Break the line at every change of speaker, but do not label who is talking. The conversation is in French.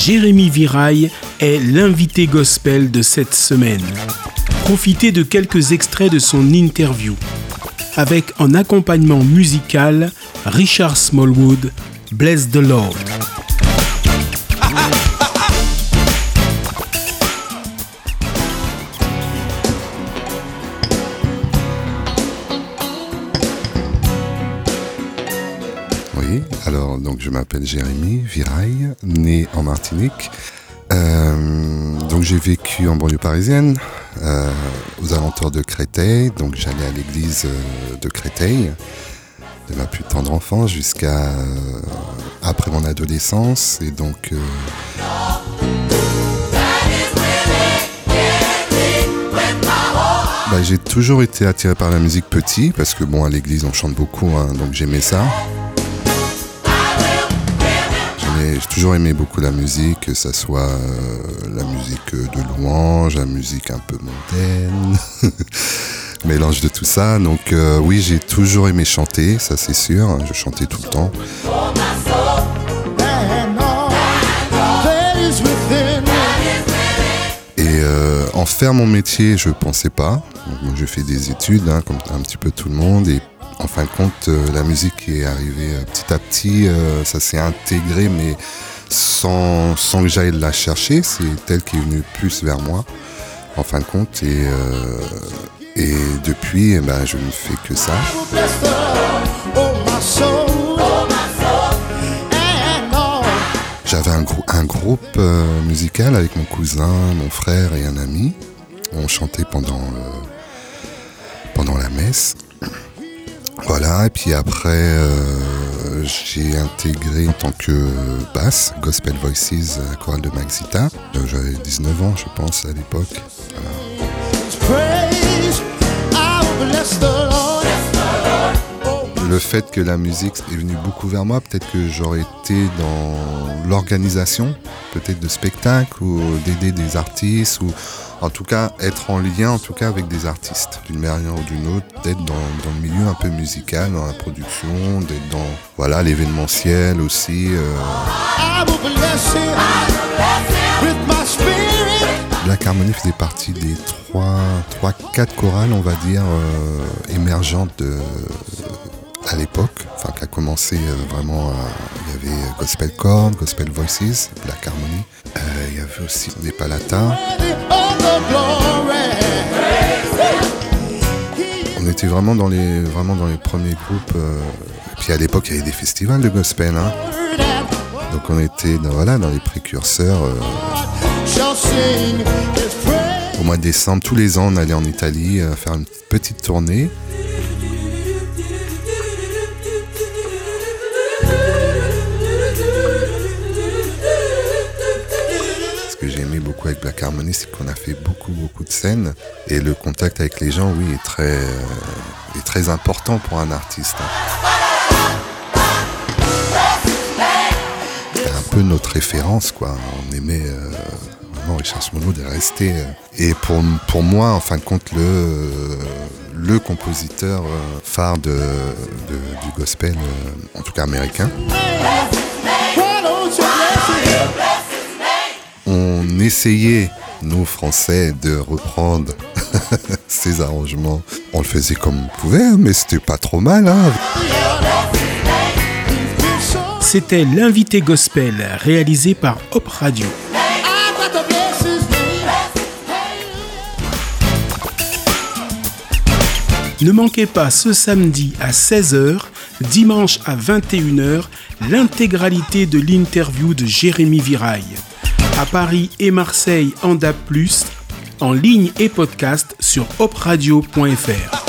Jérémy Viraille est l'invité gospel de cette semaine. Profitez de quelques extraits de son interview, avec en accompagnement musical Richard Smallwood, Bless the Lord.
Alors, donc, je m'appelle Jérémy Viraille, né en Martinique. Euh, donc, j'ai vécu en banlieue parisienne, euh, aux alentours de Créteil. Donc, j'allais à l'église euh, de Créteil de ma plus tendre enfance jusqu'à après mon adolescence. Et donc. Bah, j'ai toujours été attiré par la musique petit parce que bon à l'église on chante beaucoup hein, donc j'aimais ça j'ai toujours aimé beaucoup la musique, que ce soit euh, la musique de louange, la musique un peu mondaine, mélange de tout ça. Donc euh, oui, j'ai toujours aimé chanter, ça c'est sûr, je chantais tout le temps. Et euh, en faire mon métier, je pensais pas. Donc, je fais des études, hein, comme un petit peu tout le monde, et en fin de compte, euh, la musique est arrivée euh, petit à petit, euh, ça s'est intégré, mais sans, que j'aille la chercher, c'est elle qui est venue plus vers moi, en fin de compte, et, depuis, eh ben, je ne fais que ça. J'avais un, groupe musical avec mon cousin, mon frère et un ami. On chantait pendant la messe. Voilà, et puis après, euh, j'ai intégré en tant que basse Gospel Voices à chorale de Maxita. J'avais 19 ans, je pense, à l'époque. Le fait que la musique est venue beaucoup vers moi, peut-être que j'aurais été dans l'organisation, peut-être de spectacles ou d'aider des artistes ou en tout cas être en lien en tout cas avec des artistes d'une manière ou d'une autre, d'être dans, le milieu un peu musical, dans la production, d'être dans voilà l'événementiel aussi. Euh. Black Harmony faisait partie des trois, trois quatre chorales, on va dire, euh, émergentes de, à l'époque, enfin qui a commencé euh, vraiment, il y avait Gospel Chord, Gospel Voices, Black Harmony, il y avait aussi des Palatas. On était vraiment dans les, vraiment dans les premiers groupes. Euh, et puis à l'époque, il y avait des festivals de gospel. Hein. Donc on était dans, voilà, dans les précurseurs. Euh. Au mois de décembre, tous les ans, on allait en Italie euh, faire une petite tournée. Black Harmony, c'est qu'on a fait beaucoup, beaucoup de scènes. Et le contact avec les gens, oui, est très, euh, est très important pour un artiste. C'est un peu notre référence, quoi. On aimait euh, vraiment Richard Smollett de rester. Euh. Et pour, pour moi, en fin de compte, le, le compositeur phare du gospel, en tout cas américain on essayait, nous Français, de reprendre ces arrangements. On le faisait comme on pouvait, hein, mais c'était pas trop mal. Hein.
C'était l'invité gospel réalisé par Hop Radio. Ne manquez pas ce samedi à 16h, dimanche à 21h, l'intégralité de l'interview de Jérémy Viraille à Paris et Marseille en DAP+, en ligne et podcast sur opradio.fr.